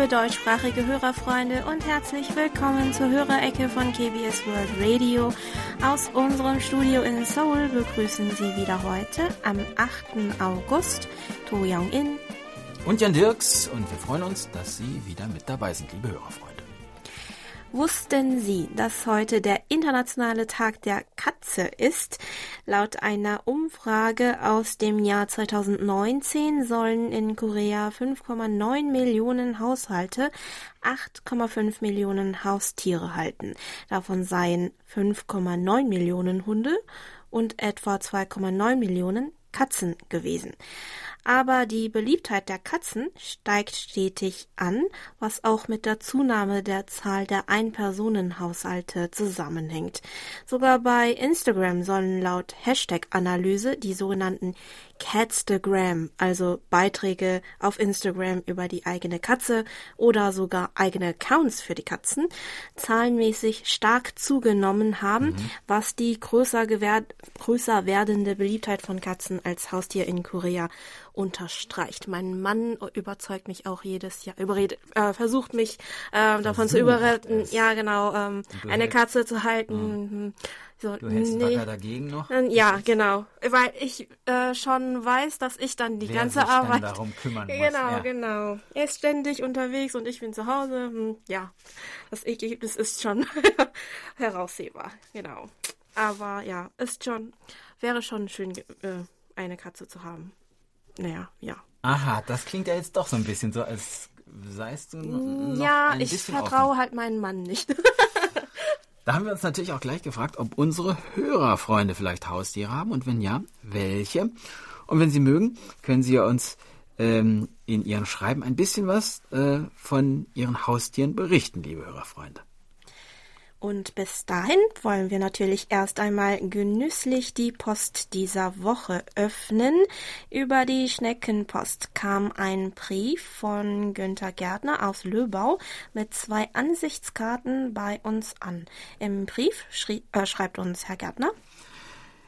Liebe deutschsprachige Hörerfreunde und herzlich willkommen zur Hörerecke von KBS World Radio. Aus unserem Studio in Seoul begrüßen Sie wieder heute am 8. August To Young-in und Jan Dirks und wir freuen uns, dass Sie wieder mit dabei sind, liebe Hörerfreunde. Wussten Sie, dass heute der internationale Tag der Katze ist? Laut einer Umfrage aus dem Jahr 2019 sollen in Korea 5,9 Millionen Haushalte 8,5 Millionen Haustiere halten. Davon seien 5,9 Millionen Hunde und etwa 2,9 Millionen Katzen gewesen. Aber die Beliebtheit der Katzen steigt stetig an, was auch mit der Zunahme der Zahl der Ein-Personen-Haushalte zusammenhängt. Sogar bei Instagram sollen laut Hashtag-Analyse die sogenannten Catstagram, also Beiträge auf Instagram über die eigene Katze oder sogar eigene Accounts für die Katzen, zahlenmäßig stark zugenommen haben, mhm. was die größer, größer werdende Beliebtheit von Katzen als Haustier in Korea unterstreicht. Mein Mann überzeugt mich auch jedes Jahr, überredet, äh, versucht mich äh, davon zu überreden, ja genau, ähm, eine Katze zu halten. Mhm. So, du hältst nee. wacker dagegen noch? Ja, genau. Weil ich äh, schon weiß, dass ich dann die Wer ganze sich Arbeit. Dann darum kümmern genau, muss. Genau, ja. genau. Er ist ständig unterwegs und ich bin zu Hause. Hm, ja, das Ergebnis ist schon heraussehbar. Genau. Aber ja, ist schon, wäre schon schön, äh, eine Katze zu haben. Naja, ja. Aha, das klingt ja jetzt doch so ein bisschen so, als seist du noch Ja, ein ich vertraue offen. halt meinen Mann nicht. Da haben wir uns natürlich auch gleich gefragt, ob unsere Hörerfreunde vielleicht Haustiere haben und wenn ja, welche. Und wenn Sie mögen, können Sie uns ähm, in Ihrem Schreiben ein bisschen was äh, von Ihren Haustieren berichten, liebe Hörerfreunde. Und bis dahin wollen wir natürlich erst einmal genüsslich die Post dieser Woche öffnen. Über die Schneckenpost kam ein Brief von Günther Gärtner aus Löbau mit zwei Ansichtskarten bei uns an. Im Brief schrie, äh, schreibt uns Herr Gärtner.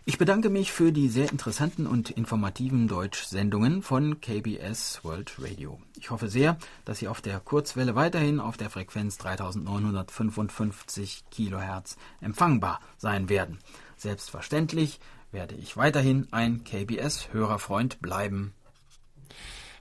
Ich bedanke mich für die sehr interessanten und informativen Deutsch-Sendungen von KBS World Radio. Ich hoffe sehr, dass Sie auf der Kurzwelle weiterhin auf der Frequenz 3955 Kilohertz empfangbar sein werden. Selbstverständlich werde ich weiterhin ein KBS-Hörerfreund bleiben.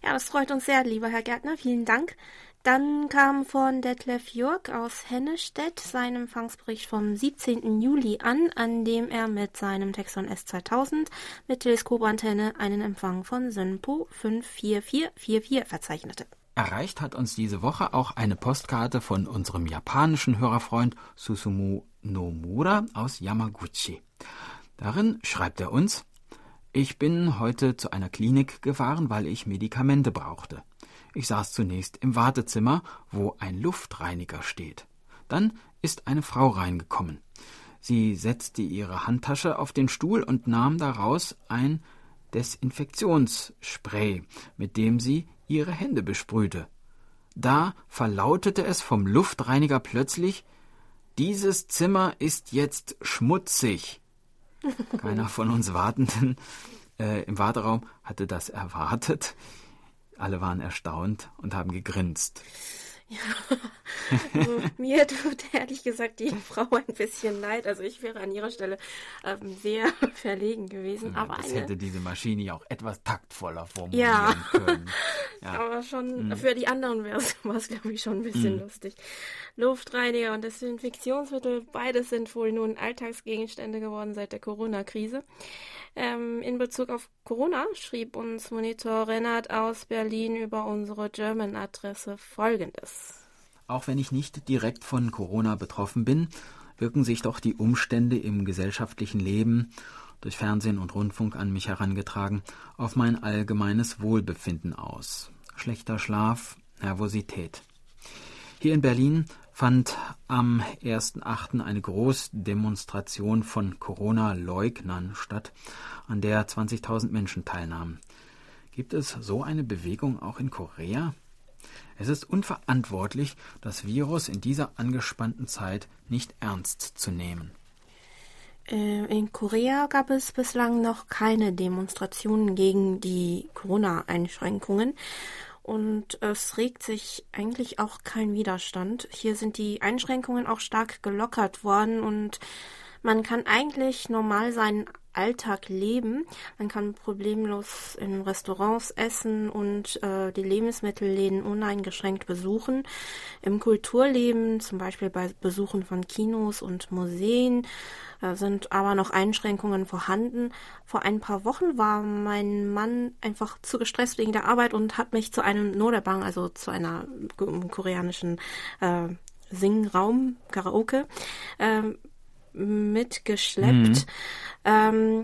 Ja, das freut uns sehr, lieber Herr Gärtner. Vielen Dank. Dann kam von Detlef Jörg aus Hennestedt sein Empfangsbericht vom 17. Juli an, an dem er mit seinem Texon S2000 mit Teleskopantenne einen Empfang von Synpo 54444 verzeichnete. Erreicht hat uns diese Woche auch eine Postkarte von unserem japanischen Hörerfreund Susumu Nomura aus Yamaguchi. Darin schreibt er uns, ich bin heute zu einer Klinik gefahren, weil ich Medikamente brauchte. Ich saß zunächst im Wartezimmer, wo ein Luftreiniger steht. Dann ist eine Frau reingekommen. Sie setzte ihre Handtasche auf den Stuhl und nahm daraus ein Desinfektionsspray, mit dem sie ihre Hände besprühte. Da verlautete es vom Luftreiniger plötzlich Dieses Zimmer ist jetzt schmutzig. Keiner von uns Wartenden äh, im Warteraum hatte das erwartet. Alle waren erstaunt und haben gegrinst. Ja, also, mir tut ehrlich gesagt die Frau ein bisschen leid. Also ich wäre an ihrer Stelle ähm, sehr verlegen gewesen. Ja, aber das eine, hätte diese Maschine ja auch etwas taktvoller formulieren Ja. können. Ja. aber schon Mhm. für die anderen wäre es, glaube ich, schon ein bisschen Mhm. lustig. Luftreiniger und Desinfektionsmittel, beides sind wohl nun Alltagsgegenstände geworden seit der Corona-Krise. Ähm, in Bezug auf Corona schrieb uns Monitor Rennert aus Berlin über unsere German-Adresse folgendes. Auch wenn ich nicht direkt von Corona betroffen bin, wirken sich doch die Umstände im gesellschaftlichen Leben durch Fernsehen und Rundfunk an mich herangetragen auf mein allgemeines Wohlbefinden aus. Schlechter Schlaf, Nervosität. Hier in Berlin fand am 1.8. eine Großdemonstration von Corona-Leugnern statt, an der 20.000 Menschen teilnahmen. Gibt es so eine Bewegung auch in Korea? Es ist unverantwortlich, das Virus in dieser angespannten Zeit nicht ernst zu nehmen. Äh, In Korea gab es bislang noch keine Demonstrationen gegen die Corona-Einschränkungen. Und es regt sich eigentlich auch kein Widerstand. Hier sind die Einschränkungen auch stark gelockert worden und man kann eigentlich normal seinen Alltag leben. Man kann problemlos in Restaurants essen und äh, die Lebensmittelläden uneingeschränkt besuchen. Im Kulturleben, zum Beispiel bei Besuchen von Kinos und Museen, äh, sind aber noch Einschränkungen vorhanden. Vor ein paar Wochen war mein Mann einfach zu gestresst wegen der Arbeit und hat mich zu einem Norebang, also zu einer koreanischen äh, Singraum, Karaoke, äh, mitgeschleppt. Mhm. Ähm,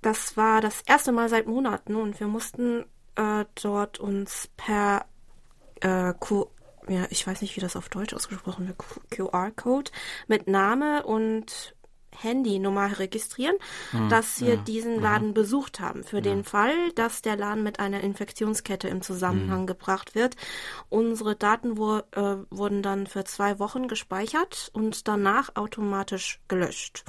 das war das erste Mal seit Monaten und wir mussten äh, dort uns per äh, Q ja, ich weiß nicht, wie das auf Deutsch ausgesprochen wird, QR-Code mit Name und Handynummer registrieren, hm, dass wir ja, diesen Laden ja. besucht haben. Für ja. den Fall, dass der Laden mit einer Infektionskette im Zusammenhang hm. gebracht wird. Unsere Daten wo, äh, wurden dann für zwei Wochen gespeichert und danach automatisch gelöscht.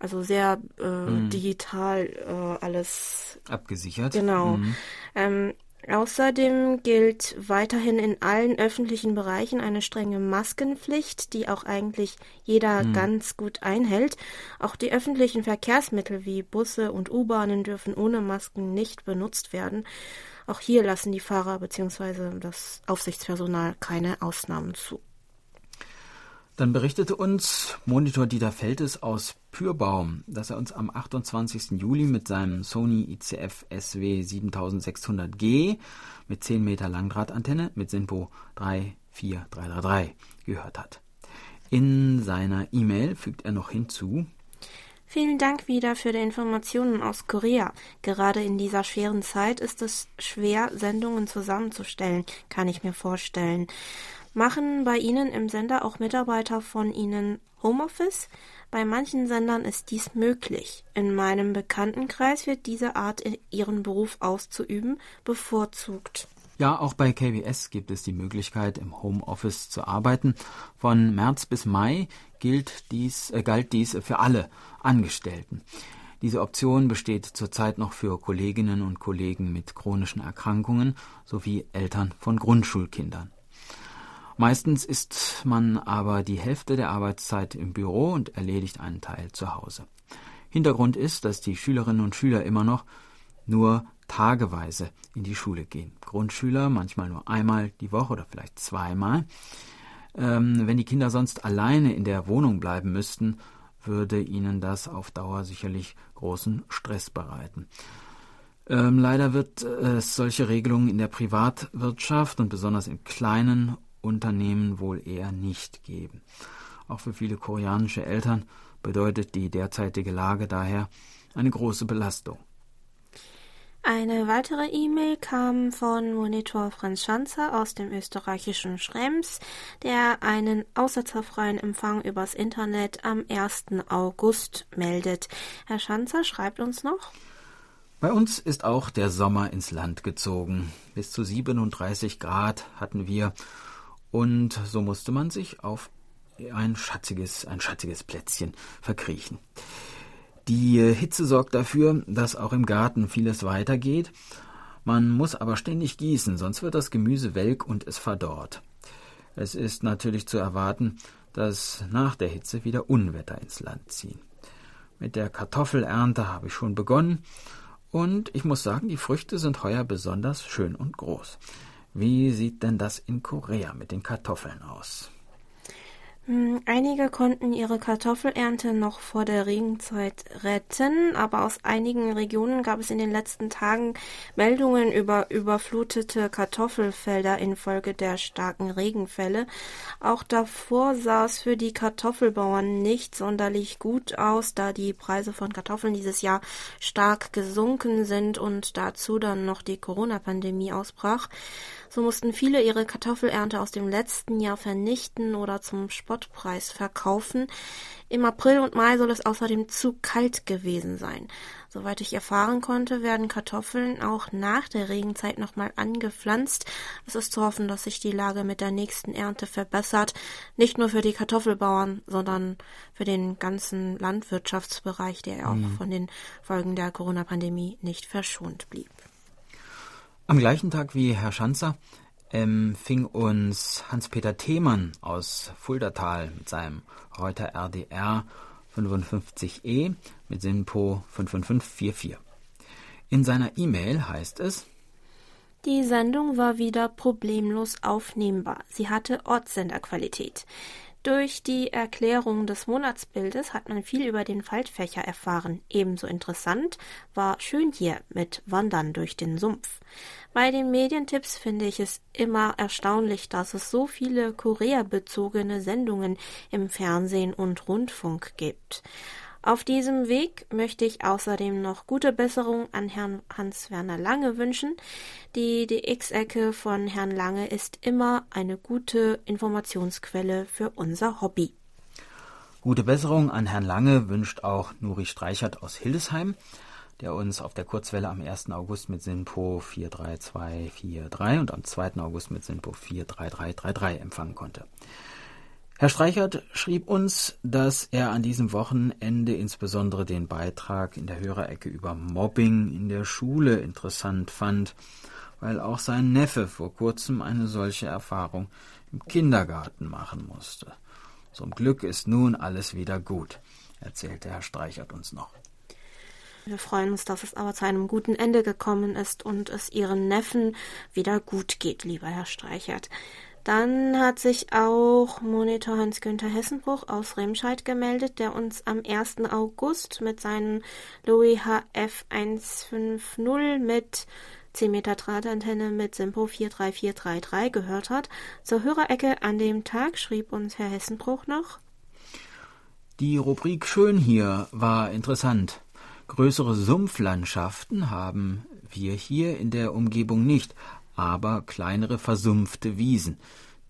Also sehr äh, hm. digital äh, alles abgesichert. Genau. Hm. Ähm, Außerdem gilt weiterhin in allen öffentlichen Bereichen eine strenge Maskenpflicht, die auch eigentlich jeder hm. ganz gut einhält. Auch die öffentlichen Verkehrsmittel wie Busse und U-Bahnen dürfen ohne Masken nicht benutzt werden. Auch hier lassen die Fahrer bzw. das Aufsichtspersonal keine Ausnahmen zu. Dann berichtete uns Monitor Dieter Feltes aus Pürbaum, dass er uns am 28. Juli mit seinem Sony ICF SW 7600G mit 10 Meter Langdrahtantenne mit SINPO 34333 gehört hat. In seiner E-Mail fügt er noch hinzu, Vielen Dank wieder für die Informationen aus Korea. Gerade in dieser schweren Zeit ist es schwer, Sendungen zusammenzustellen, kann ich mir vorstellen. Machen bei Ihnen im Sender auch Mitarbeiter von Ihnen Homeoffice? Bei manchen Sendern ist dies möglich. In meinem Bekanntenkreis wird diese Art, ihren Beruf auszuüben, bevorzugt. Ja, auch bei KBS gibt es die Möglichkeit, im Homeoffice zu arbeiten. Von März bis Mai gilt dies, äh, galt dies für alle Angestellten. Diese Option besteht zurzeit noch für Kolleginnen und Kollegen mit chronischen Erkrankungen sowie Eltern von Grundschulkindern. Meistens ist man aber die Hälfte der Arbeitszeit im Büro und erledigt einen Teil zu Hause. Hintergrund ist, dass die Schülerinnen und Schüler immer noch nur tageweise in die Schule gehen. Grundschüler manchmal nur einmal die Woche oder vielleicht zweimal. Ähm, wenn die Kinder sonst alleine in der Wohnung bleiben müssten, würde ihnen das auf Dauer sicherlich großen Stress bereiten. Ähm, leider wird es solche Regelungen in der Privatwirtschaft und besonders in kleinen Unternehmen wohl eher nicht geben. Auch für viele koreanische Eltern bedeutet die derzeitige Lage daher eine große Belastung. Eine weitere E-Mail kam von Monitor Franz Schanzer aus dem österreichischen Schrems, der einen außerzeitfreien Empfang übers Internet am 1. August meldet. Herr Schanzer schreibt uns noch. Bei uns ist auch der Sommer ins Land gezogen. Bis zu 37 Grad hatten wir und so musste man sich auf ein schatziges, ein schatziges Plätzchen verkriechen. Die Hitze sorgt dafür, dass auch im Garten vieles weitergeht. Man muss aber ständig gießen, sonst wird das Gemüse welk und es verdorrt. Es ist natürlich zu erwarten, dass nach der Hitze wieder Unwetter ins Land ziehen. Mit der Kartoffelernte habe ich schon begonnen und ich muss sagen, die Früchte sind heuer besonders schön und groß. Wie sieht denn das in Korea mit den Kartoffeln aus? Hm, einige konnten ihre Kartoffelernte noch vor der Regenzeit retten, aber aus einigen Regionen gab es in den letzten Tagen Meldungen über überflutete Kartoffelfelder infolge der starken Regenfälle. Auch davor sah es für die Kartoffelbauern nicht sonderlich gut aus, da die Preise von Kartoffeln dieses Jahr stark gesunken sind und dazu dann noch die Corona-Pandemie ausbrach. So mussten viele ihre Kartoffelernte aus dem letzten Jahr vernichten oder zum Spottpreis verkaufen. Im April und Mai soll es außerdem zu kalt gewesen sein. Soweit ich erfahren konnte, werden Kartoffeln auch nach der Regenzeit nochmal angepflanzt. Es ist zu hoffen, dass sich die Lage mit der nächsten Ernte verbessert. Nicht nur für die Kartoffelbauern, sondern für den ganzen Landwirtschaftsbereich, der auch mhm. von den Folgen der Corona-Pandemie nicht verschont blieb. Am gleichen Tag wie Herr Schanzer empfing uns Hans-Peter Themann aus Fuldatal mit seinem Reuter RDR 55E mit SINPO 55544. In seiner E-Mail heißt es, die Sendung war wieder problemlos aufnehmbar. Sie hatte Ortssenderqualität. Durch die Erklärung des Monatsbildes hat man viel über den Faltfächer erfahren. Ebenso interessant war Schön hier mit Wandern durch den Sumpf. Bei den Medientipps finde ich es immer erstaunlich, dass es so viele Korea-bezogene Sendungen im Fernsehen und Rundfunk gibt. Auf diesem Weg möchte ich außerdem noch gute Besserung an Herrn Hans-Werner Lange wünschen. Die DX-Ecke von Herrn Lange ist immer eine gute Informationsquelle für unser Hobby. Gute Besserung an Herrn Lange wünscht auch Nuri Streichert aus Hildesheim, der uns auf der Kurzwelle am 1. August mit SINPO 43243 und am 2. August mit SINPO 43333 empfangen konnte. Herr Streichert schrieb uns, dass er an diesem Wochenende insbesondere den Beitrag in der Hörerecke über Mobbing in der Schule interessant fand, weil auch sein Neffe vor kurzem eine solche Erfahrung im Kindergarten machen musste. Zum Glück ist nun alles wieder gut, erzählte Herr Streichert uns noch. Wir freuen uns, dass es aber zu einem guten Ende gekommen ist und es Ihren Neffen wieder gut geht, lieber Herr Streichert. Dann hat sich auch Monitor Hans-Günther Hessenbruch aus Remscheid gemeldet, der uns am 1. August mit seinem Louis HF 150 mit 10 Meter Drahtantenne mit Simpo 43433 gehört hat. Zur Hörerecke an dem Tag schrieb uns Herr Hessenbruch noch. Die Rubrik Schön hier war interessant. Größere Sumpflandschaften haben wir hier in der Umgebung nicht, aber kleinere versumpfte Wiesen,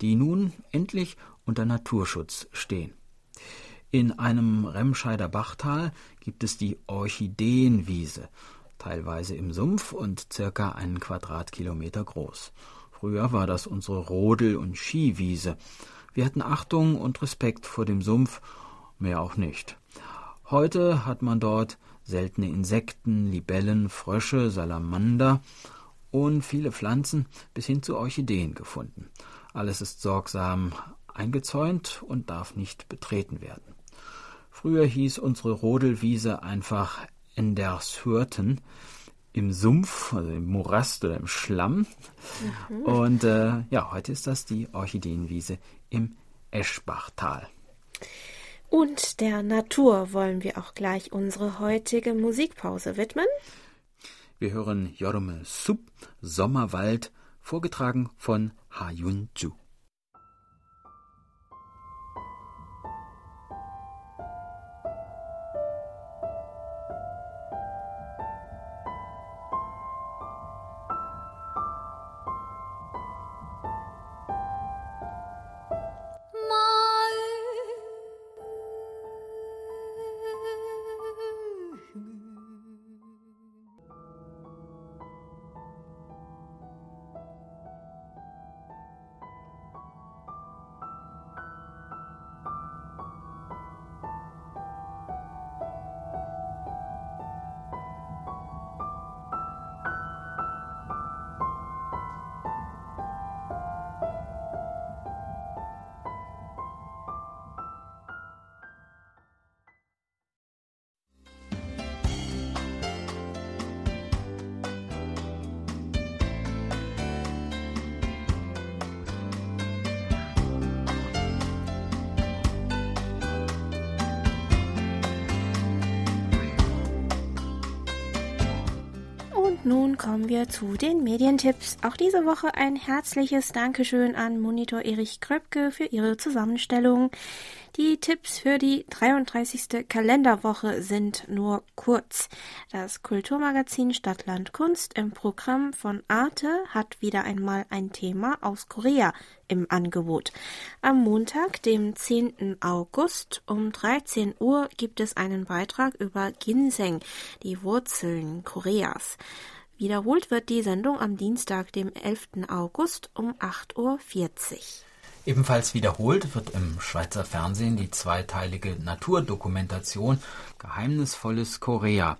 die nun endlich unter Naturschutz stehen. In einem Remscheider Bachtal gibt es die Orchideenwiese, teilweise im Sumpf und circa einen Quadratkilometer groß. Früher war das unsere Rodel- und Skiwiese. Wir hatten Achtung und Respekt vor dem Sumpf, mehr auch nicht. Heute hat man dort seltene Insekten, Libellen, Frösche, Salamander und viele Pflanzen bis hin zu Orchideen gefunden. Alles ist sorgsam eingezäunt und darf nicht betreten werden. Früher hieß unsere Rodelwiese einfach Endershürten im Sumpf, also im Morast oder im Schlamm. Mhm. Und äh, ja, heute ist das die Orchideenwiese im Eschbachtal. Und der Natur wollen wir auch gleich unsere heutige Musikpause widmen. Wir hören Jorme Sub, Sommerwald, vorgetragen von Ha Yun Ju. Kommen wir zu den Medientipps. Auch diese Woche ein herzliches Dankeschön an Monitor Erich Kröpke für ihre Zusammenstellung. Die Tipps für die 33. Kalenderwoche sind nur kurz. Das Kulturmagazin Stadtland Kunst im Programm von Arte hat wieder einmal ein Thema aus Korea im Angebot. Am Montag, dem 10. August um 13 Uhr gibt es einen Beitrag über Ginseng, die Wurzeln Koreas. Wiederholt wird die Sendung am Dienstag, dem 11. August um 8.40 Uhr. Ebenfalls wiederholt wird im Schweizer Fernsehen die zweiteilige Naturdokumentation Geheimnisvolles Korea.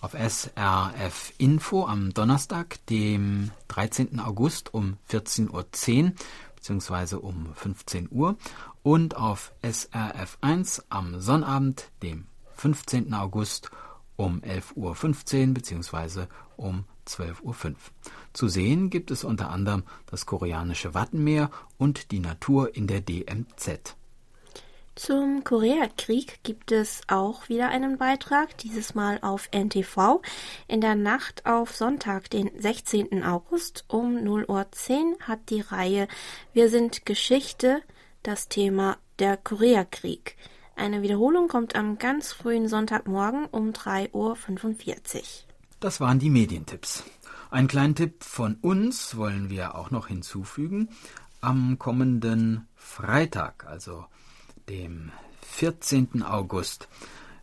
Auf SRF Info am Donnerstag, dem 13. August um 14.10 Uhr bzw. um 15 Uhr und auf SRF 1 am Sonnabend, dem 15. August um 11.15 Uhr bzw. um 12.05 Uhr. Zu sehen gibt es unter anderem das koreanische Wattenmeer und die Natur in der DMZ. Zum Koreakrieg gibt es auch wieder einen Beitrag, dieses Mal auf NTV. In der Nacht auf Sonntag, den 16. August um 0.10 Uhr hat die Reihe Wir sind Geschichte das Thema der Koreakrieg. Eine Wiederholung kommt am ganz frühen Sonntagmorgen um 3.45 Uhr. Das waren die Medientipps. Einen kleinen Tipp von uns wollen wir auch noch hinzufügen. Am kommenden Freitag, also dem 14. August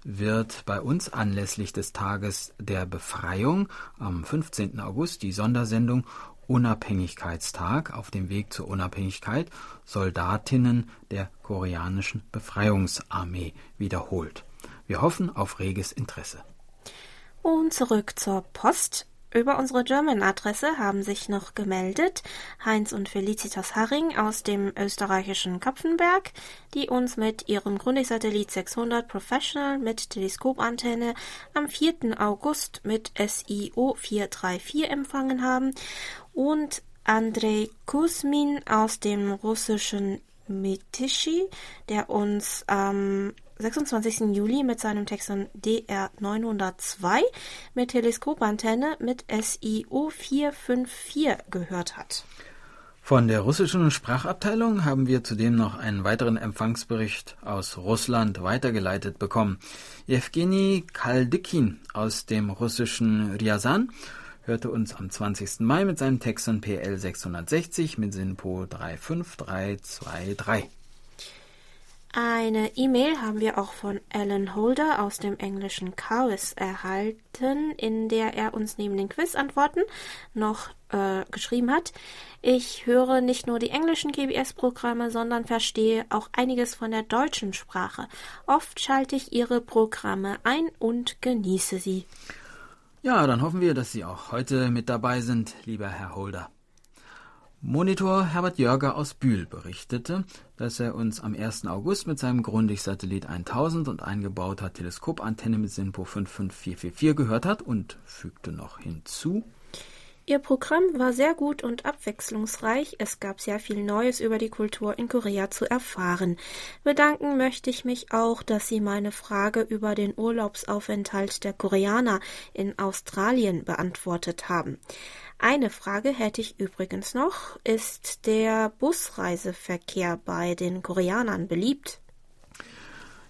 wird bei uns anlässlich des Tages der Befreiung am 15. August die Sondersendung Unabhängigkeitstag auf dem Weg zur Unabhängigkeit Soldatinnen der koreanischen Befreiungsarmee wiederholt. Wir hoffen auf reges Interesse. Und zurück zur Post. Über unsere German-Adresse haben sich noch gemeldet Heinz und Felicitas Haring aus dem österreichischen Kapfenberg, die uns mit ihrem Grundig-Satellit 600 Professional mit Teleskopantenne am 4. August mit SIO 434 empfangen haben und Andrei Kuzmin aus dem russischen Mitishi, der uns am 26. Juli mit seinem Texon DR902 mit Teleskopantenne mit SIO 454 gehört hat. Von der russischen Sprachabteilung haben wir zudem noch einen weiteren Empfangsbericht aus Russland weitergeleitet bekommen. Evgeny Kaldykin aus dem russischen Ryazan hörte uns am 20. Mai mit seinem Texon PL 660 mit SINPO 35323. Eine E-Mail haben wir auch von Alan Holder aus dem englischen Chaos erhalten, in der er uns neben den Quizantworten noch äh, geschrieben hat. Ich höre nicht nur die englischen KBS-Programme, sondern verstehe auch einiges von der deutschen Sprache. Oft schalte ich Ihre Programme ein und genieße sie. Ja, dann hoffen wir, dass Sie auch heute mit dabei sind, lieber Herr Holder. Monitor Herbert Jörger aus Bühl berichtete, dass er uns am 1. August mit seinem Grundig-Satellit 1000 und eingebauter Teleskopantenne mit SINPO 55444 gehört hat und fügte noch hinzu, Ihr Programm war sehr gut und abwechslungsreich. Es gab sehr viel Neues über die Kultur in Korea zu erfahren. Bedanken möchte ich mich auch, dass Sie meine Frage über den Urlaubsaufenthalt der Koreaner in Australien beantwortet haben. Eine Frage hätte ich übrigens noch. Ist der Busreiseverkehr bei den Koreanern beliebt?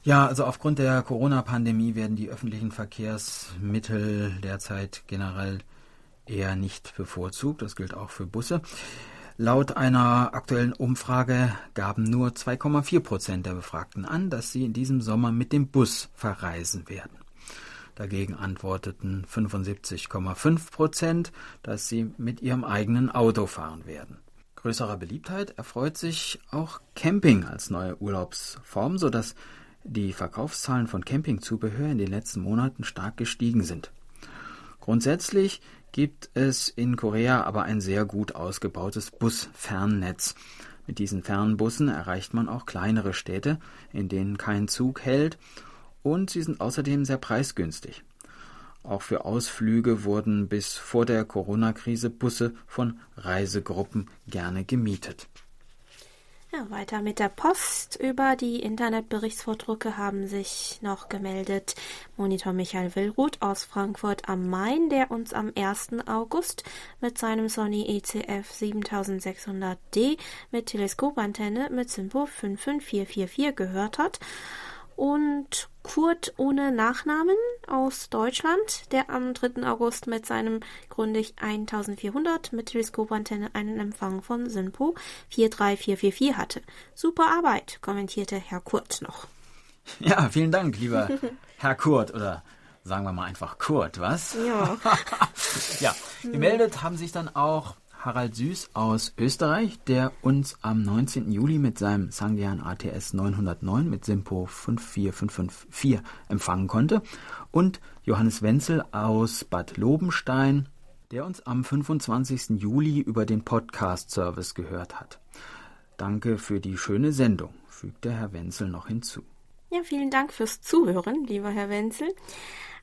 Ja, also aufgrund der Corona-Pandemie werden die öffentlichen Verkehrsmittel derzeit generell eher nicht bevorzugt. Das gilt auch für Busse. Laut einer aktuellen Umfrage gaben nur 2,4 Prozent der Befragten an, dass sie in diesem Sommer mit dem Bus verreisen werden. Dagegen antworteten 75,5 Prozent, dass sie mit ihrem eigenen Auto fahren werden. Größerer Beliebtheit erfreut sich auch Camping als neue Urlaubsform, sodass die Verkaufszahlen von Campingzubehör in den letzten Monaten stark gestiegen sind. Grundsätzlich gibt es in Korea aber ein sehr gut ausgebautes Busfernnetz. Mit diesen Fernbussen erreicht man auch kleinere Städte, in denen kein Zug hält und sie sind außerdem sehr preisgünstig. Auch für Ausflüge wurden bis vor der Corona-Krise Busse von Reisegruppen gerne gemietet. Ja, weiter mit der Post. Über die Internetberichtsvordrucke haben sich noch gemeldet Monitor Michael Willruth aus Frankfurt am Main, der uns am 1. August mit seinem Sony ECF 7600D mit Teleskopantenne mit Simpo 55444 gehört hat und Kurt ohne Nachnamen aus Deutschland, der am 3. August mit seinem Grundig 1400 mit Teleskopantenne einen Empfang von Synpo 43444 hatte. Super Arbeit, kommentierte Herr Kurt noch. Ja, vielen Dank, lieber Herr Kurt oder sagen wir mal einfach Kurt, was? Ja. ja, gemeldet haben sich dann auch Harald Süß aus Österreich, der uns am 19. Juli mit seinem Sangyan ATS 909 mit Simpo 54554 empfangen konnte und Johannes Wenzel aus Bad Lobenstein, der uns am 25. Juli über den Podcast-Service gehört hat. Danke für die schöne Sendung, fügte Herr Wenzel noch hinzu. Ja, vielen Dank fürs Zuhören, lieber Herr Wenzel.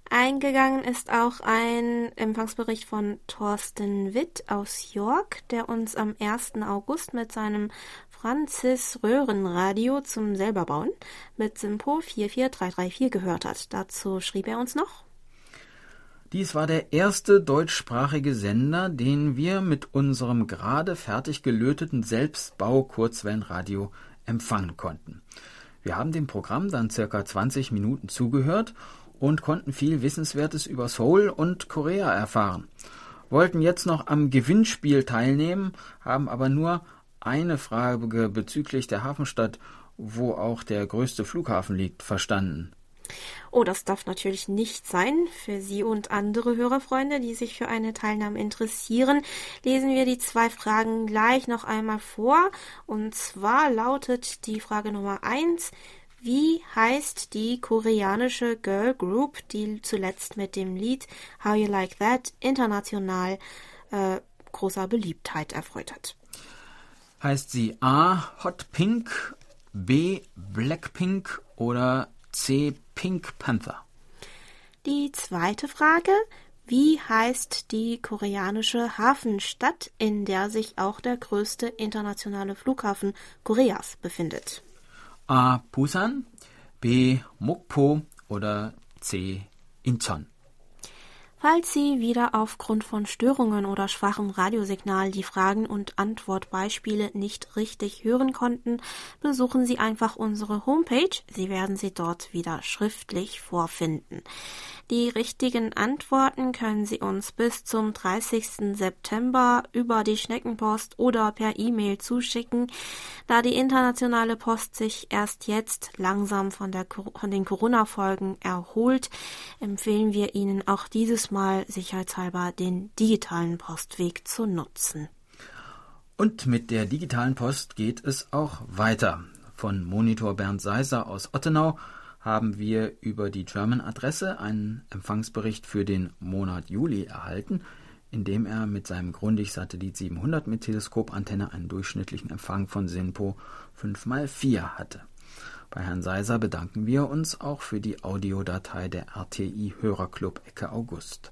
Eingegangen ist auch ein Empfangsbericht von Thorsten Witt aus York, der uns am 1. August mit seinem Franzis Röhrenradio zum selberbauen mit Simpo 44334 gehört hat. Dazu schrieb er uns noch. Dies war der erste deutschsprachige Sender, den wir mit unserem gerade fertig gelöteten Selbstbau-Kurzwellenradio empfangen konnten. Wir haben dem Programm dann circa 20 Minuten zugehört und konnten viel Wissenswertes über Seoul und Korea erfahren. Wollten jetzt noch am Gewinnspiel teilnehmen, haben aber nur eine Frage bezüglich der Hafenstadt, wo auch der größte Flughafen liegt, verstanden. Oh, das darf natürlich nicht sein. Für Sie und andere Hörerfreunde, die sich für eine Teilnahme interessieren, lesen wir die zwei Fragen gleich noch einmal vor. Und zwar lautet die Frage Nummer eins: wie heißt die koreanische Girl Group, die zuletzt mit dem Lied How You Like That international äh, großer Beliebtheit erfreut hat? Heißt sie A. Hot Pink, B. Blackpink oder C. Pink Panther? Die zweite Frage. Wie heißt die koreanische Hafenstadt, in der sich auch der größte internationale Flughafen Koreas befindet? A. Busan, B. Mokpo oder C. Incheon. Falls Sie wieder aufgrund von Störungen oder schwachem Radiosignal die Fragen und Antwortbeispiele nicht richtig hören konnten, besuchen Sie einfach unsere Homepage. Sie werden sie dort wieder schriftlich vorfinden. Die richtigen Antworten können Sie uns bis zum 30. September über die Schneckenpost oder per E-Mail zuschicken. Da die internationale Post sich erst jetzt langsam von, der, von den Corona-Folgen erholt, empfehlen wir Ihnen auch dieses Mal sicherheitshalber den digitalen Postweg zu nutzen. Und mit der digitalen Post geht es auch weiter. Von Monitor Bernd Seiser aus Ottenau haben wir über die German-Adresse einen Empfangsbericht für den Monat Juli erhalten, in dem er mit seinem Grundig-Satellit 700 mit Teleskopantenne einen durchschnittlichen Empfang von SINPO 5x4 hatte. Bei Herrn Seiser bedanken wir uns auch für die Audiodatei der RTI Hörerclub Ecke August.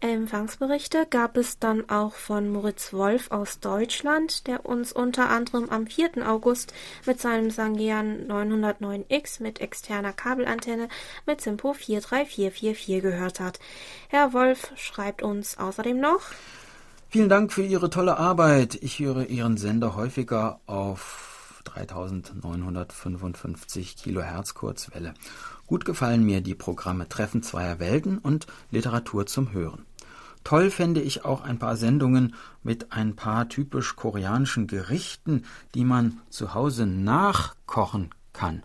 Empfangsberichte gab es dann auch von Moritz Wolf aus Deutschland, der uns unter anderem am 4. August mit seinem Sangean 909X mit externer Kabelantenne mit Simpo 43444 gehört hat. Herr Wolf schreibt uns außerdem noch Vielen Dank für Ihre tolle Arbeit. Ich höre Ihren Sender häufiger auf 3955 Kilohertz Kurzwelle. Gut gefallen mir die Programme Treffen zweier Welten und Literatur zum Hören. Toll fände ich auch ein paar Sendungen mit ein paar typisch koreanischen Gerichten, die man zu Hause nachkochen kann.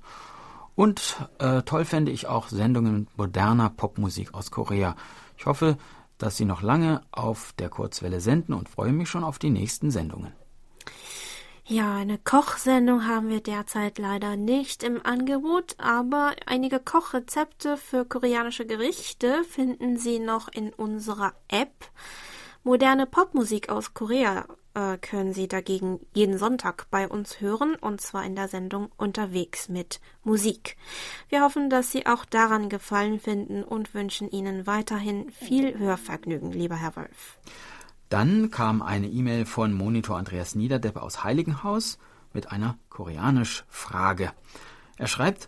Und äh, toll fände ich auch Sendungen mit moderner Popmusik aus Korea. Ich hoffe, dass Sie noch lange auf der Kurzwelle senden und freue mich schon auf die nächsten Sendungen. Ja, eine Kochsendung haben wir derzeit leider nicht im Angebot, aber einige Kochrezepte für koreanische Gerichte finden Sie noch in unserer App. Moderne Popmusik aus Korea äh, können Sie dagegen jeden Sonntag bei uns hören, und zwar in der Sendung Unterwegs mit Musik. Wir hoffen, dass Sie auch daran Gefallen finden und wünschen Ihnen weiterhin viel Hörvergnügen, lieber Herr Wolf. Dann kam eine E-Mail von Monitor Andreas Niederdepp aus Heiligenhaus mit einer Koreanisch-Frage. Er schreibt,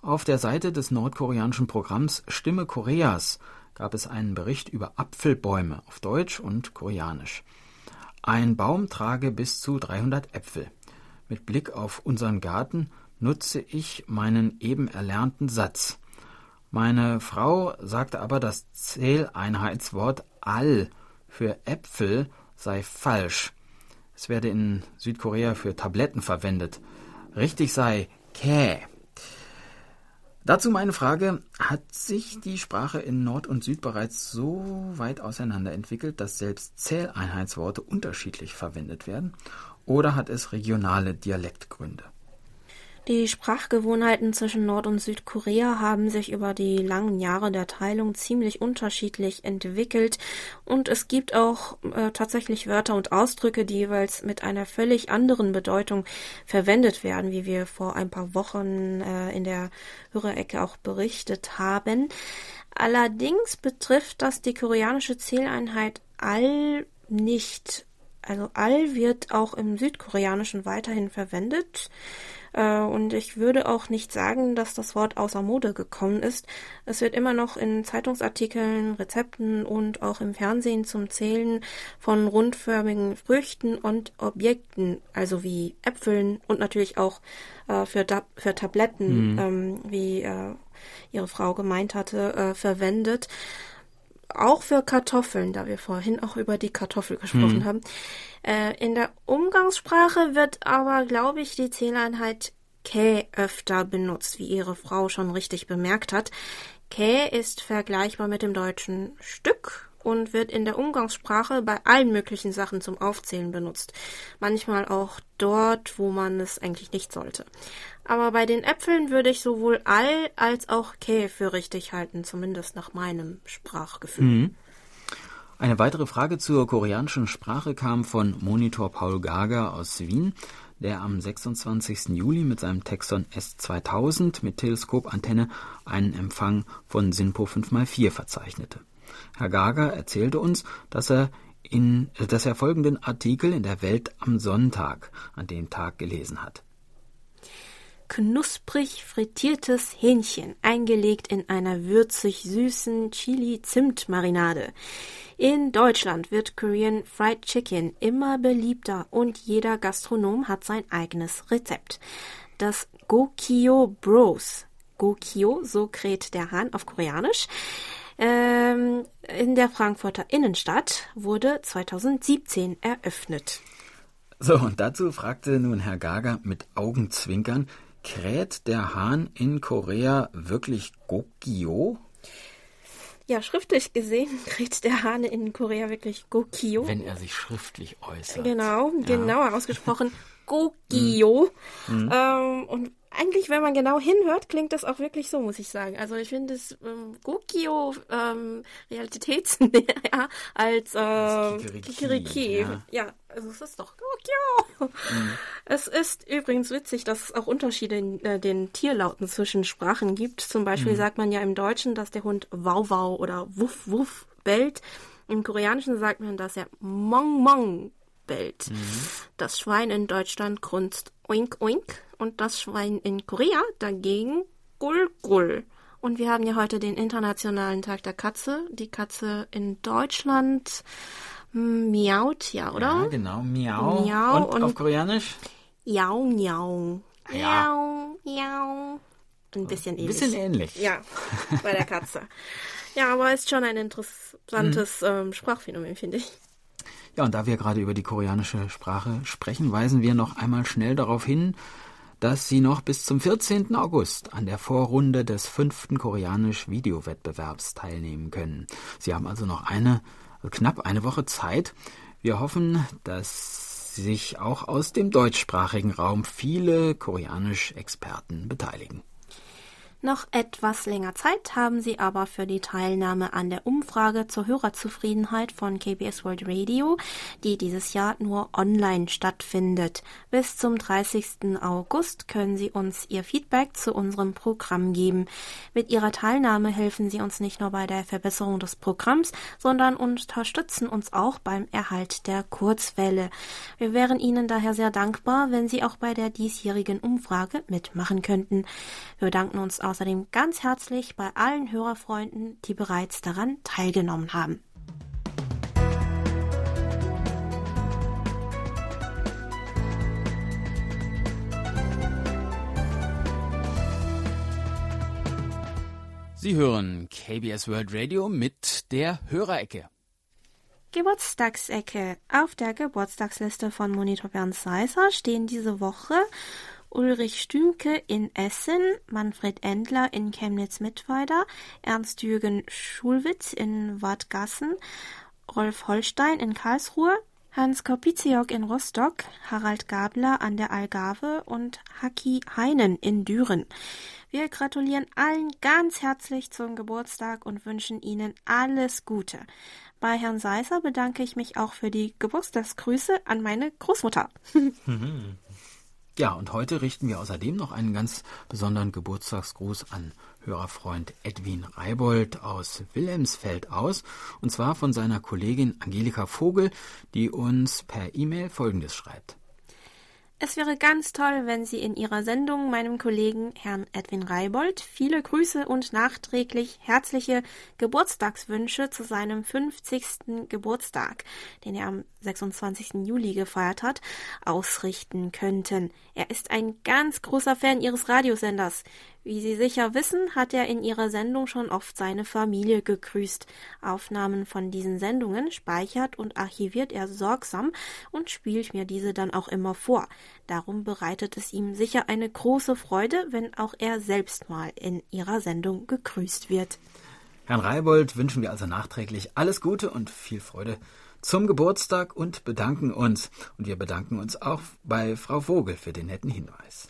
auf der Seite des nordkoreanischen Programms Stimme Koreas gab es einen Bericht über Apfelbäume auf Deutsch und Koreanisch. Ein Baum trage bis zu 300 Äpfel. Mit Blick auf unseren Garten nutze ich meinen eben erlernten Satz. Meine Frau sagte aber das Zähleinheitswort all für Äpfel sei falsch. Es werde in Südkorea für Tabletten verwendet. Richtig sei Kä. Dazu meine Frage, hat sich die Sprache in Nord und Süd bereits so weit auseinander entwickelt, dass selbst Zähleinheitsworte unterschiedlich verwendet werden? Oder hat es regionale Dialektgründe? Die Sprachgewohnheiten zwischen Nord- und Südkorea haben sich über die langen Jahre der Teilung ziemlich unterschiedlich entwickelt und es gibt auch äh, tatsächlich Wörter und Ausdrücke, die jeweils mit einer völlig anderen Bedeutung verwendet werden, wie wir vor ein paar Wochen äh, in der Hörerecke auch berichtet haben. Allerdings betrifft das die koreanische Zähleinheit all nicht. Also all wird auch im Südkoreanischen weiterhin verwendet. Äh, und ich würde auch nicht sagen, dass das Wort außer Mode gekommen ist. Es wird immer noch in Zeitungsartikeln, Rezepten und auch im Fernsehen zum Zählen von rundförmigen Früchten und Objekten, also wie Äpfeln und natürlich auch äh, für, für Tabletten, mhm. ähm, wie äh, ihre Frau gemeint hatte, äh, verwendet auch für Kartoffeln, da wir vorhin auch über die Kartoffel gesprochen mhm. haben. Äh, in der Umgangssprache wird aber, glaube ich, die Zähleinheit Kä öfter benutzt, wie Ihre Frau schon richtig bemerkt hat. Kä ist vergleichbar mit dem deutschen Stück und wird in der Umgangssprache bei allen möglichen Sachen zum Aufzählen benutzt. Manchmal auch dort, wo man es eigentlich nicht sollte. Aber bei den Äpfeln würde ich sowohl all als auch Kä für richtig halten, zumindest nach meinem Sprachgefühl. Mhm. Eine weitere Frage zur koreanischen Sprache kam von Monitor Paul Gager aus Wien, der am 26. Juli mit seinem Texon S2000 mit Teleskopantenne einen Empfang von SINPO 5x4 verzeichnete. Herr Gager erzählte uns, dass er in, dass er folgenden Artikel in der Welt am Sonntag an dem Tag gelesen hat knusprig frittiertes Hähnchen, eingelegt in einer würzig süßen Chili-Zimt-Marinade. In Deutschland wird Korean Fried Chicken immer beliebter und jeder Gastronom hat sein eigenes Rezept. Das Gokyo Bros. Gokyo, so kräht der Hahn auf Koreanisch, ähm, in der Frankfurter Innenstadt wurde 2017 eröffnet. So, und dazu fragte nun Herr Gager mit Augenzwinkern, Kräht der Hahn in Korea wirklich Gokyo? Ja, schriftlich gesehen kräht der Hahn in Korea wirklich Gokyo. Wenn er sich schriftlich äußert. Genau, ja. genauer ausgesprochen Gokyo. Mhm. Ähm, und eigentlich, wenn man genau hinhört, klingt das auch wirklich so, muss ich sagen. Also ich finde es ähm, Gokio ähm, realitätsnäher als äh, Kikiriki. Kikiriki. Ja. ja. also es ist doch Gokio. Mhm. Es ist übrigens witzig, dass es auch Unterschiede in äh, den Tierlauten zwischen Sprachen gibt. Zum Beispiel mhm. sagt man ja im Deutschen, dass der Hund Wow oder Wuff Wuff bellt. Im Koreanischen sagt man, dass er Mong Mong bellt. Mhm. Das Schwein in Deutschland grunzt Oink Oink und das Schwein in Korea dagegen Gull Gull. Und wir haben ja heute den Internationalen Tag der Katze. Die Katze in Deutschland miaut, ja, oder? Ja, genau, miau. miau und, und auf Koreanisch? Jau, miau. Ja. Miau, miau. Ein bisschen ähnlich. Ein bisschen ähnlich. Ja, bei der Katze. ja, aber ist schon ein interessantes mhm. ähm, Sprachphänomen, finde ich. Ja, und da wir gerade über die koreanische Sprache sprechen, weisen wir noch einmal schnell darauf hin, dass Sie noch bis zum 14. August an der Vorrunde des fünften Koreanisch-Videowettbewerbs teilnehmen können. Sie haben also noch eine, knapp eine Woche Zeit. Wir hoffen, dass sich auch aus dem deutschsprachigen Raum viele Koreanisch-Experten beteiligen. Noch etwas länger Zeit haben Sie aber für die Teilnahme an der Umfrage zur Hörerzufriedenheit von KBS World Radio, die dieses Jahr nur online stattfindet. Bis zum 30. August können Sie uns Ihr Feedback zu unserem Programm geben. Mit Ihrer Teilnahme helfen Sie uns nicht nur bei der Verbesserung des Programms, sondern unterstützen uns auch beim Erhalt der Kurzwelle. Wir wären Ihnen daher sehr dankbar, wenn Sie auch bei der diesjährigen Umfrage mitmachen könnten. Wir bedanken uns außerdem ganz herzlich bei allen Hörerfreunden, die bereits daran teilgenommen haben. Sie hören KBS World Radio mit der Hörerecke. Geburtstagsecke. Auf der Geburtstagsliste von Monitor Bernd Seisser stehen diese Woche Ulrich Stümke in Essen, Manfred Endler in Chemnitz-Mittweida, Ernst-Jürgen Schulwitz in Wadgassen, Rolf Holstein in Karlsruhe, Hans Korpiziok in Rostock, Harald Gabler an der Algarve und Haki Heinen in Düren. Wir gratulieren allen ganz herzlich zum Geburtstag und wünschen Ihnen alles Gute. Bei Herrn Seisser bedanke ich mich auch für die Geburtstagsgrüße an meine Großmutter. Ja, und heute richten wir außerdem noch einen ganz besonderen Geburtstagsgruß an Hörerfreund Edwin Reibold aus Wilhelmsfeld aus, und zwar von seiner Kollegin Angelika Vogel, die uns per E-Mail Folgendes schreibt. Es wäre ganz toll, wenn Sie in Ihrer Sendung meinem Kollegen Herrn Edwin Reibold viele Grüße und nachträglich herzliche Geburtstagswünsche zu seinem 50. Geburtstag, den er am 26. Juli gefeiert hat, ausrichten könnten. Er ist ein ganz großer Fan Ihres Radiosenders. Wie Sie sicher wissen, hat er in Ihrer Sendung schon oft seine Familie gegrüßt. Aufnahmen von diesen Sendungen speichert und archiviert er sorgsam und spielt mir diese dann auch immer vor. Darum bereitet es ihm sicher eine große Freude, wenn auch er selbst mal in Ihrer Sendung gegrüßt wird. Herrn Reibold wünschen wir also nachträglich alles Gute und viel Freude zum Geburtstag und bedanken uns. Und wir bedanken uns auch bei Frau Vogel für den netten Hinweis.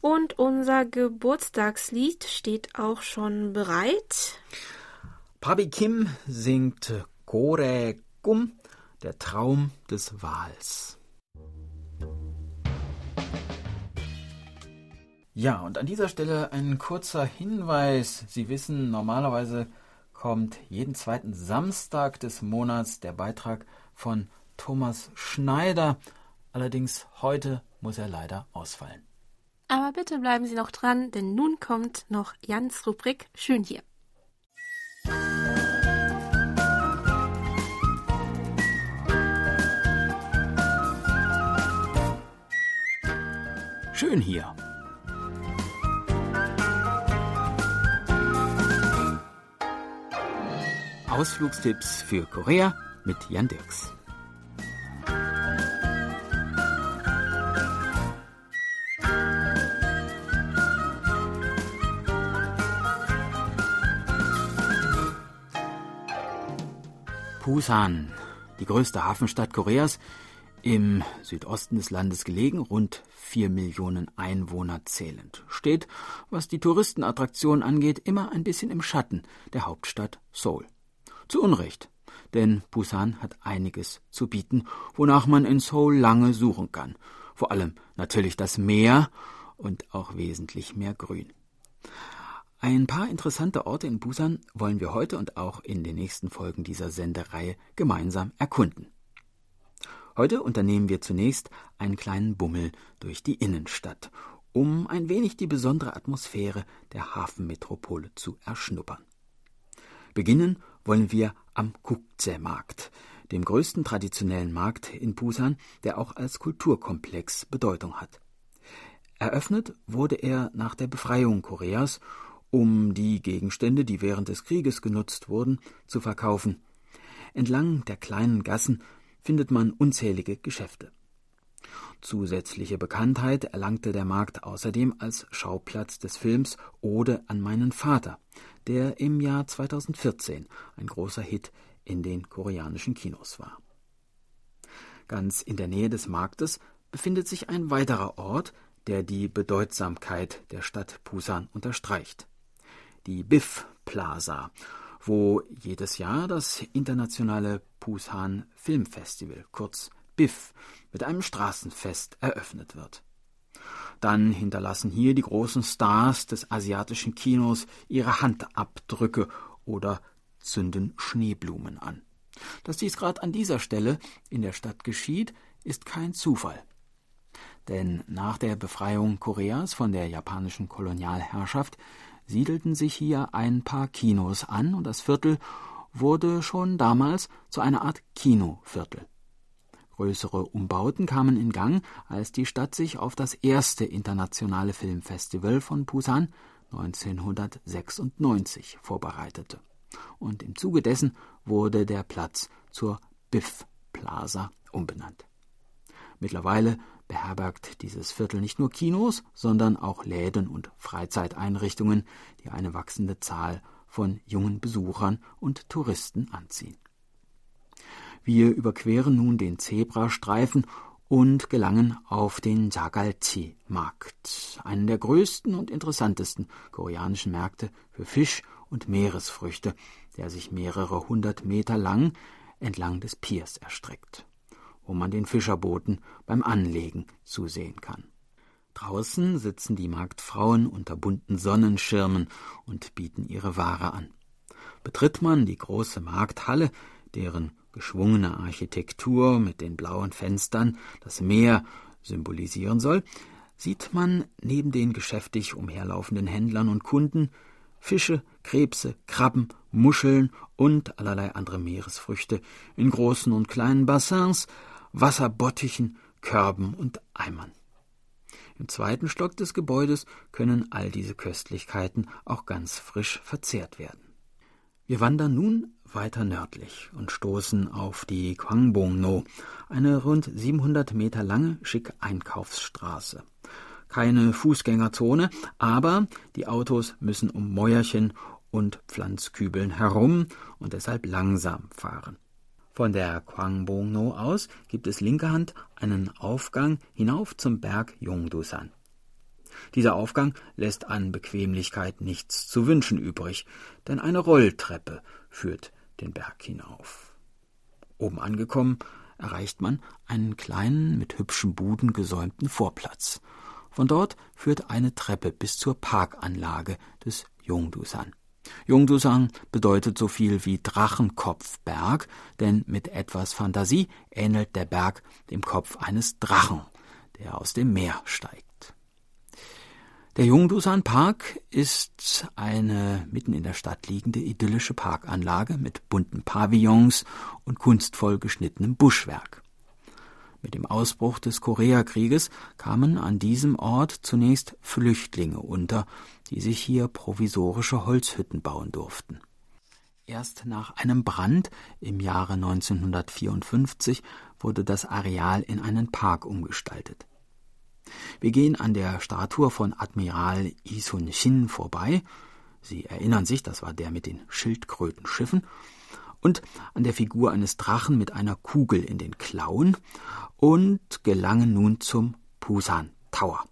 Und unser Geburtstagslied steht auch schon bereit. Pabi Kim singt Kore Kum, der Traum des Wals. Ja, und an dieser Stelle ein kurzer Hinweis. Sie wissen, normalerweise kommt jeden zweiten Samstag des Monats der Beitrag von Thomas Schneider. Allerdings heute muss er leider ausfallen. Aber bitte bleiben Sie noch dran, denn nun kommt noch Jans Rubrik Schön hier. Schön hier. Ausflugstipps für Korea mit Jan Dirks. Busan, die größte Hafenstadt Koreas, im Südosten des Landes gelegen, rund vier Millionen Einwohner zählend, steht, was die Touristenattraktion angeht, immer ein bisschen im Schatten der Hauptstadt Seoul. Zu Unrecht, denn Busan hat einiges zu bieten, wonach man in Seoul lange suchen kann. Vor allem natürlich das Meer und auch wesentlich mehr Grün. Ein paar interessante Orte in Busan wollen wir heute und auch in den nächsten Folgen dieser Sendereihe gemeinsam erkunden. Heute unternehmen wir zunächst einen kleinen Bummel durch die Innenstadt, um ein wenig die besondere Atmosphäre der Hafenmetropole zu erschnuppern. Beginnen wollen wir am Kukze-Markt, dem größten traditionellen Markt in Busan, der auch als Kulturkomplex Bedeutung hat. Eröffnet wurde er nach der Befreiung Koreas um die Gegenstände, die während des Krieges genutzt wurden, zu verkaufen. Entlang der kleinen Gassen findet man unzählige Geschäfte. Zusätzliche Bekanntheit erlangte der Markt außerdem als Schauplatz des Films Ode an meinen Vater, der im Jahr 2014 ein großer Hit in den koreanischen Kinos war. Ganz in der Nähe des Marktes befindet sich ein weiterer Ort, der die Bedeutsamkeit der Stadt Busan unterstreicht die BIF Plaza, wo jedes Jahr das internationale Busan Filmfestival, kurz BIF, mit einem Straßenfest eröffnet wird. Dann hinterlassen hier die großen Stars des asiatischen Kinos ihre Handabdrücke oder zünden Schneeblumen an. Dass dies gerade an dieser Stelle in der Stadt geschieht, ist kein Zufall. Denn nach der Befreiung Koreas von der japanischen Kolonialherrschaft siedelten sich hier ein paar Kinos an und das Viertel wurde schon damals zu einer Art Kinoviertel. Größere Umbauten kamen in Gang, als die Stadt sich auf das erste internationale Filmfestival von Busan 1996 vorbereitete. Und im Zuge dessen wurde der Platz zur Biff Plaza umbenannt. Mittlerweile beherbergt dieses Viertel nicht nur Kinos, sondern auch Läden und Freizeiteinrichtungen, die eine wachsende Zahl von jungen Besuchern und Touristen anziehen. Wir überqueren nun den Zebrastreifen und gelangen auf den Jagalchi-Markt, einen der größten und interessantesten koreanischen Märkte für Fisch und Meeresfrüchte, der sich mehrere hundert Meter lang entlang des Piers erstreckt, wo man den Fischerbooten beim Anlegen zusehen kann. Draußen sitzen die Marktfrauen unter bunten Sonnenschirmen und bieten ihre Ware an. Betritt man die große Markthalle, deren geschwungene Architektur mit den blauen Fenstern das Meer symbolisieren soll, sieht man neben den geschäftig umherlaufenden Händlern und Kunden Fische, Krebse, Krabben, Muscheln und allerlei andere Meeresfrüchte in großen und kleinen Bassins, Wasserbottichen, Körben und Eimern. Im zweiten Stock des Gebäudes können all diese Köstlichkeiten auch ganz frisch verzehrt werden. Wir wandern nun weiter nördlich und stoßen auf die Kwangbong-no, eine rund 700 Meter lange, schicke Einkaufsstraße. Keine Fußgängerzone, aber die Autos müssen um Mäuerchen und Pflanzkübeln herum und deshalb langsam fahren. Von der Kwangbong-no aus gibt es linker Hand einen Aufgang hinauf zum Berg Yongdusan. Dieser Aufgang lässt an Bequemlichkeit nichts zu wünschen übrig, denn eine Rolltreppe führt den Berg hinauf. Oben angekommen, erreicht man einen kleinen, mit hübschen Buden gesäumten Vorplatz. Von dort führt eine Treppe bis zur Parkanlage des Yongdusan. Yongdusan bedeutet so viel wie Drachenkopfberg, denn mit etwas Fantasie ähnelt der Berg dem Kopf eines Drachen, der aus dem Meer steigt. Der Jungdusan Park ist eine mitten in der Stadt liegende idyllische Parkanlage mit bunten Pavillons und kunstvoll geschnittenem Buschwerk. Mit dem Ausbruch des Koreakrieges kamen an diesem Ort zunächst Flüchtlinge unter, die sich hier provisorische Holzhütten bauen durften. Erst nach einem Brand im Jahre 1954 wurde das Areal in einen Park umgestaltet. Wir gehen an der Statue von Admiral Isun Shin vorbei. Sie erinnern sich, das war der mit den Schildkrötenschiffen. Und an der Figur eines Drachen mit einer Kugel in den Klauen und gelangen nun zum Pusan Tower.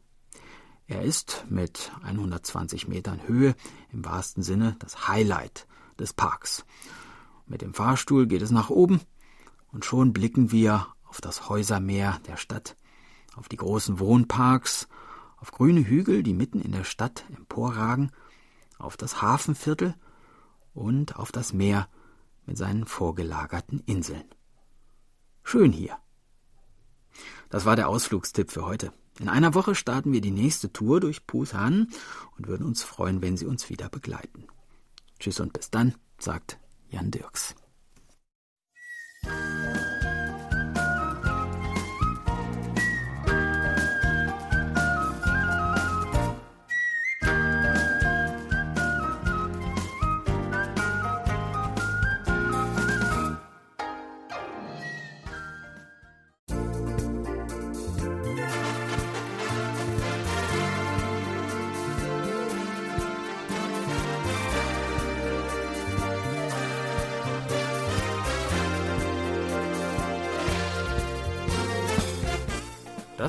Er ist mit 120 Metern Höhe im wahrsten Sinne das Highlight des Parks. Mit dem Fahrstuhl geht es nach oben und schon blicken wir auf das Häusermeer der Stadt auf die großen Wohnparks, auf grüne Hügel, die mitten in der Stadt emporragen, auf das Hafenviertel und auf das Meer mit seinen vorgelagerten Inseln. Schön hier. Das war der Ausflugstipp für heute. In einer Woche starten wir die nächste Tour durch Pusan und würden uns freuen, wenn Sie uns wieder begleiten. Tschüss und bis dann, sagt Jan Dirks.